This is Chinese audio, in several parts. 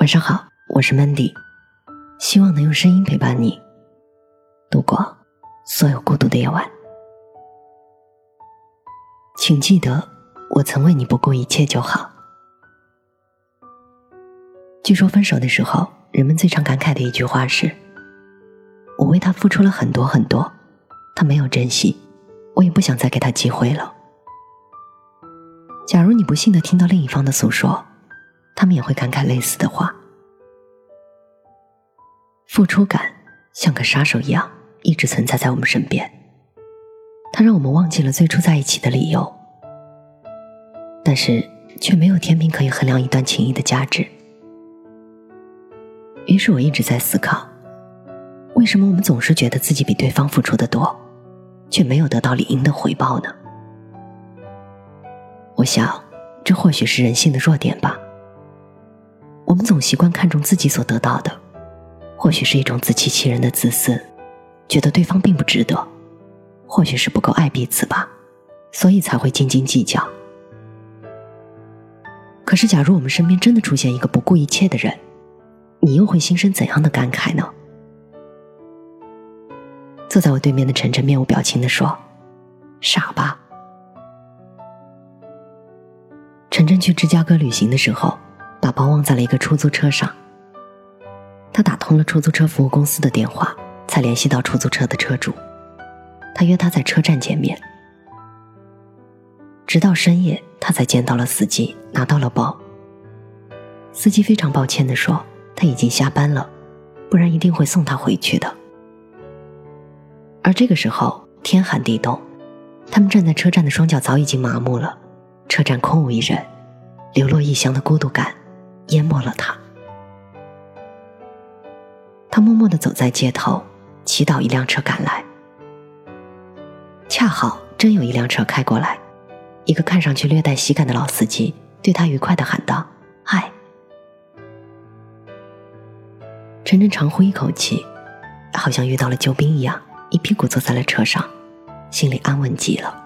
晚上好，我是 Mandy，希望能用声音陪伴你度过所有孤独的夜晚。请记得，我曾为你不顾一切就好。据说分手的时候，人们最常感慨的一句话是：“我为他付出了很多很多，他没有珍惜，我也不想再给他机会了。”假如你不幸的听到另一方的诉说，他们也会感慨类似的话。付出感像个杀手一样，一直存在在我们身边。它让我们忘记了最初在一起的理由，但是却没有天平可以衡量一段情谊的价值。于是我一直在思考，为什么我们总是觉得自己比对方付出的多，却没有得到理应的回报呢？我想，这或许是人性的弱点吧。我们总习惯看重自己所得到的，或许是一种自欺欺人的自私，觉得对方并不值得，或许是不够爱彼此吧，所以才会斤斤计较。可是，假如我们身边真的出现一个不顾一切的人，你又会心生怎样的感慨呢？坐在我对面的晨晨面无表情的说：“傻吧。”晨晨去芝加哥旅行的时候，把包忘在了一个出租车上。他打通了出租车服务公司的电话，才联系到出租车的车主。他约他在车站见面。直到深夜，他才见到了司机，拿到了包。司机非常抱歉的说：“他已经下班了，不然一定会送他回去的。”而这个时候，天寒地冻，他们站在车站的双脚早已经麻木了。车站空无一人，流落异乡的孤独感淹没了他。他默默的走在街头，祈祷一辆车赶来。恰好真有一辆车开过来，一个看上去略带喜感的老司机对他愉快的喊道：“嗨！”陈晨长呼一口气，好像遇到了救兵一样，一屁股坐在了车上，心里安稳极了。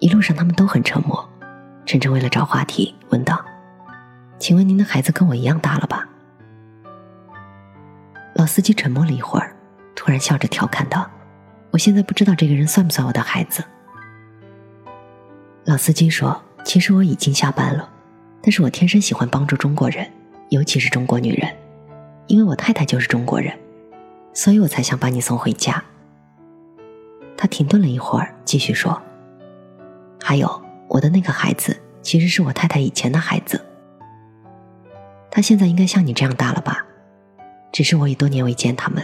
一路上，他们都很沉默。晨晨为了找话题，问道：“请问您的孩子跟我一样大了吧？”老司机沉默了一会儿，突然笑着调侃道：“我现在不知道这个人算不算我的孩子。”老司机说：“其实我已经下班了，但是我天生喜欢帮助中国人，尤其是中国女人，因为我太太就是中国人，所以我才想把你送回家。”他停顿了一会儿，继续说。还有我的那个孩子，其实是我太太以前的孩子。他现在应该像你这样大了吧？只是我已多年未见他们。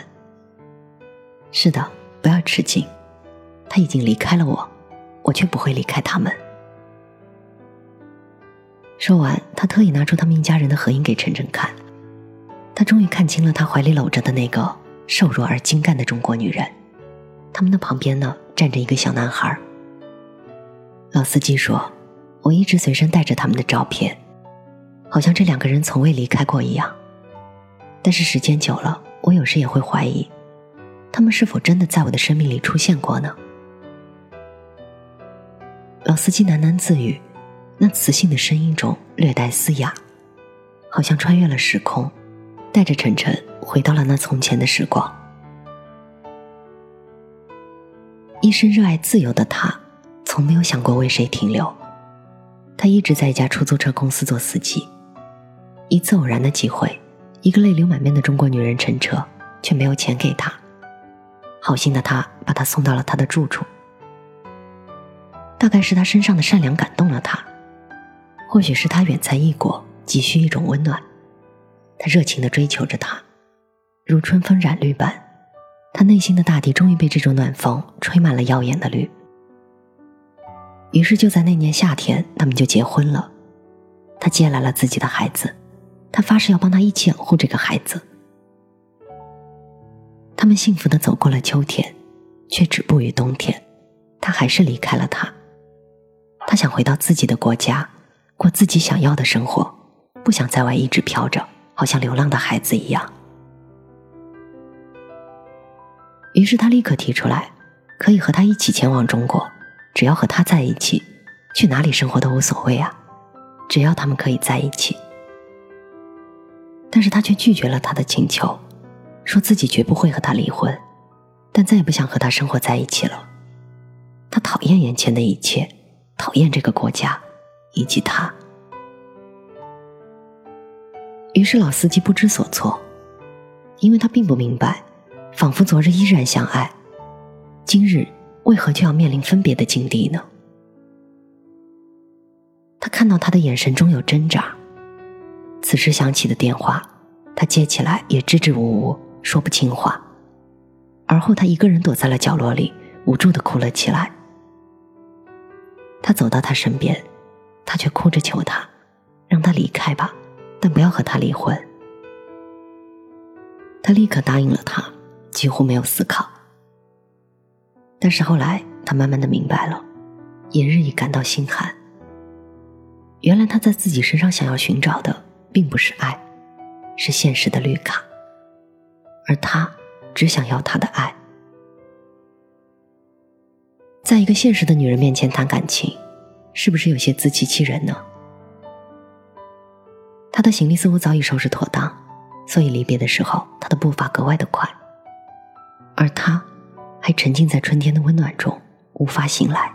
是的，不要吃惊，他已经离开了我，我却不会离开他们。说完，他特意拿出他们一家人的合影给晨晨看。他终于看清了他怀里搂着的那个瘦弱而精干的中国女人。他们的旁边呢，站着一个小男孩。老司机说：“我一直随身带着他们的照片，好像这两个人从未离开过一样。但是时间久了，我有时也会怀疑，他们是否真的在我的生命里出现过呢？”老司机喃喃自语，那磁性的声音中略带嘶哑，好像穿越了时空，带着晨晨回到了那从前的时光。一生热爱自由的他。从没有想过为谁停留，他一直在一家出租车公司做司机。一次偶然的机会，一个泪流满面的中国女人乘车，却没有钱给他。好心的他把她送到了他的住处。大概是他身上的善良感动了他，或许是他远在异国，急需一种温暖。他热情的追求着她，如春风染绿般，他内心的大地终于被这种暖风吹满了耀眼的绿。于是就在那年夏天，他们就结婚了。他接来了自己的孩子，他发誓要帮他一起养护这个孩子。他们幸福的走过了秋天，却止步于冬天。他还是离开了他。他想回到自己的国家，过自己想要的生活，不想在外一直飘着，好像流浪的孩子一样。于是他立刻提出来，可以和他一起前往中国。只要和他在一起，去哪里生活都无所谓啊！只要他们可以在一起。但是他却拒绝了他的请求，说自己绝不会和他离婚，但再也不想和他生活在一起了。他讨厌眼前的一切，讨厌这个国家，以及他。于是老司机不知所措，因为他并不明白，仿佛昨日依然相爱，今日为何就要面临分别的境地呢？他看到他的眼神中有挣扎。此时响起的电话，他接起来也支支吾吾，说不清话。而后他一个人躲在了角落里，无助的哭了起来。他走到他身边，他却哭着求他，让他离开吧。但不要和他离婚。他立刻答应了他，几乎没有思考。但是后来，他慢慢的明白了，也日益感到心寒。原来他在自己身上想要寻找的，并不是爱，是现实的绿卡。而他只想要他的爱。在一个现实的女人面前谈感情，是不是有些自欺欺人呢？他的行李似乎早已收拾妥当，所以离别的时候，他的步伐格外的快。而他，还沉浸在春天的温暖中，无法醒来。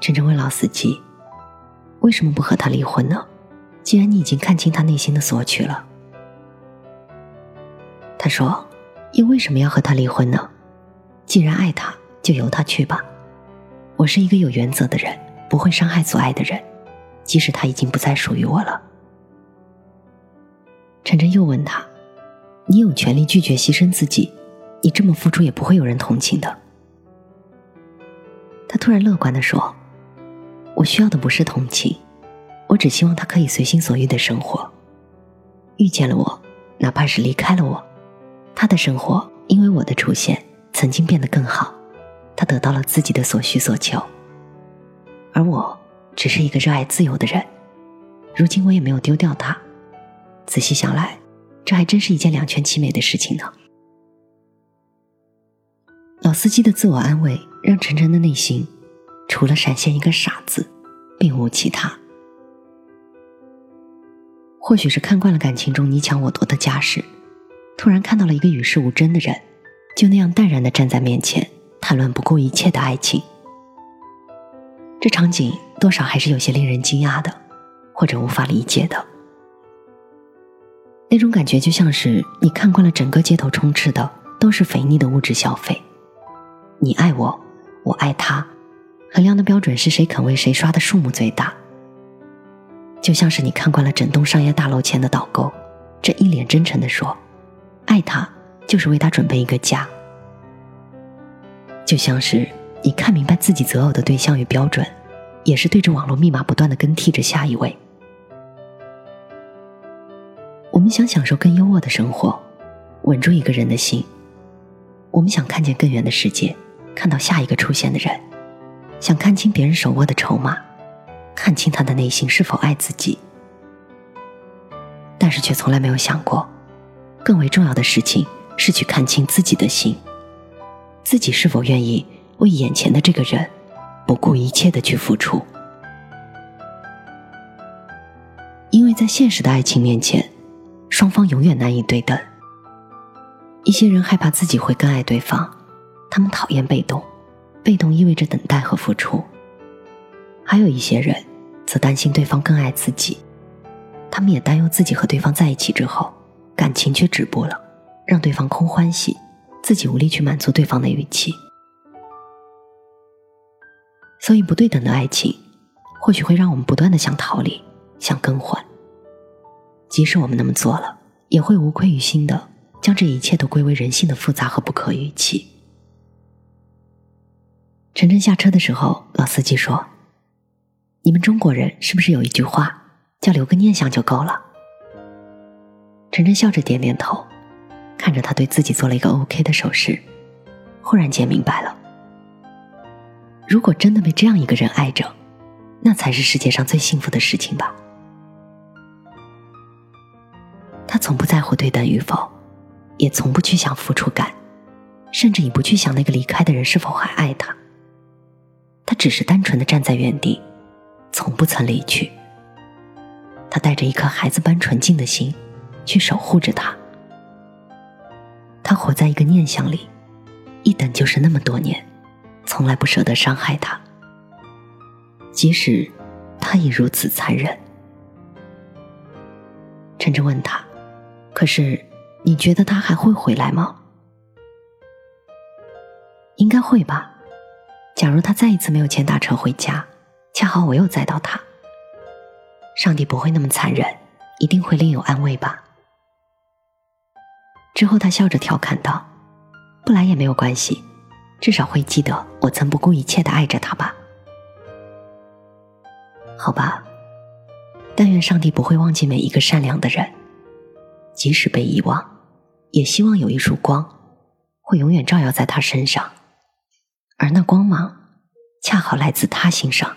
陈晨问老司机：“为什么不和他离婚呢？既然你已经看清他内心的索取了。”他说：“又为什么要和他离婚呢？既然爱他，就由他去吧。我是一个有原则的人，不会伤害所爱的人。”即使他已经不再属于我了，晨晨又问他：“你有权利拒绝牺牲自己，你这么付出也不会有人同情的。”他突然乐观的说：“我需要的不是同情，我只希望他可以随心所欲的生活。遇见了我，哪怕是离开了我，他的生活因为我的出现曾经变得更好，他得到了自己的所需所求，而我。”只是一个热爱自由的人，如今我也没有丢掉他。仔细想来，这还真是一件两全其美的事情呢。老司机的自我安慰让晨晨的内心，除了闪现一个傻子，并无其他。或许是看惯了感情中你抢我夺的架势，突然看到了一个与世无争的人，就那样淡然的站在面前，谈论不顾一切的爱情。这场景多少还是有些令人惊讶的，或者无法理解的。那种感觉就像是你看惯了整个街头充斥的都是肥腻的物质消费，你爱我，我爱他，衡量的标准是谁肯为谁刷的数目最大。就像是你看惯了整栋商业大楼前的导购，这一脸真诚的说，爱他就是为他准备一个家。就像是。你看明白自己择偶的对象与标准，也是对着网络密码不断的更替着下一位。我们想享受更优渥的生活，稳住一个人的心；我们想看见更远的世界，看到下一个出现的人；想看清别人手握的筹码，看清他的内心是否爱自己。但是却从来没有想过，更为重要的事情是去看清自己的心，自己是否愿意。为眼前的这个人，不顾一切的去付出，因为在现实的爱情面前，双方永远难以对等。一些人害怕自己会更爱对方，他们讨厌被动，被动意味着等待和付出；还有一些人则担心对方更爱自己，他们也担忧自己和对方在一起之后，感情却止步了，让对方空欢喜，自己无力去满足对方的预期。所以，不对等的爱情，或许会让我们不断的想逃离，想更换。即使我们那么做了，也会无愧于心的将这一切都归为人性的复杂和不可预期。晨晨下车的时候，老司机说：“你们中国人是不是有一句话，叫留个念想就够了？”晨晨笑着点点头，看着他对自己做了一个 OK 的手势，忽然间明白了。如果真的被这样一个人爱着，那才是世界上最幸福的事情吧。他从不在乎对等与否，也从不去想付出感，甚至也不去想那个离开的人是否还爱他。他只是单纯的站在原地，从不曾离去。他带着一颗孩子般纯净的心，去守护着他。他活在一个念想里，一等就是那么多年，从来不舍得伤害他。即使他已如此残忍，陈真问他：“可是你觉得他还会回来吗？”应该会吧。假如他再一次没有钱打车回家，恰好我又载到他，上帝不会那么残忍，一定会另有安慰吧。之后他笑着调侃道：“不来也没有关系，至少会记得我曾不顾一切的爱着他吧。”好吧，但愿上帝不会忘记每一个善良的人，即使被遗忘，也希望有一束光，会永远照耀在他身上。而那光芒，恰好来自他心上。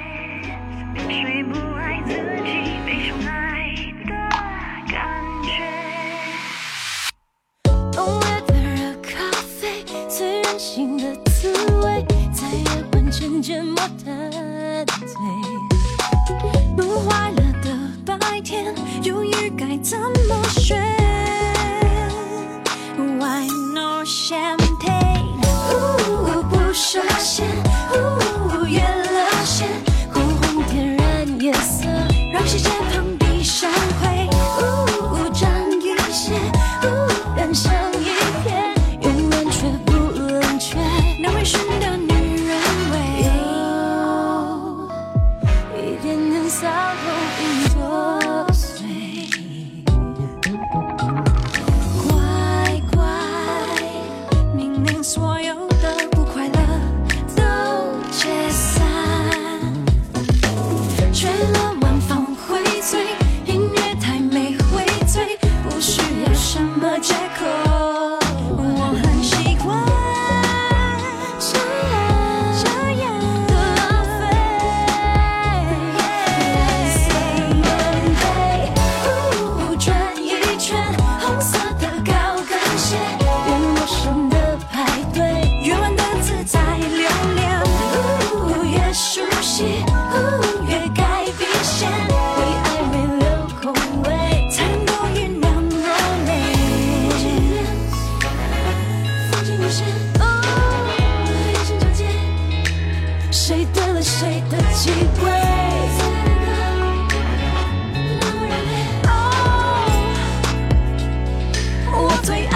最。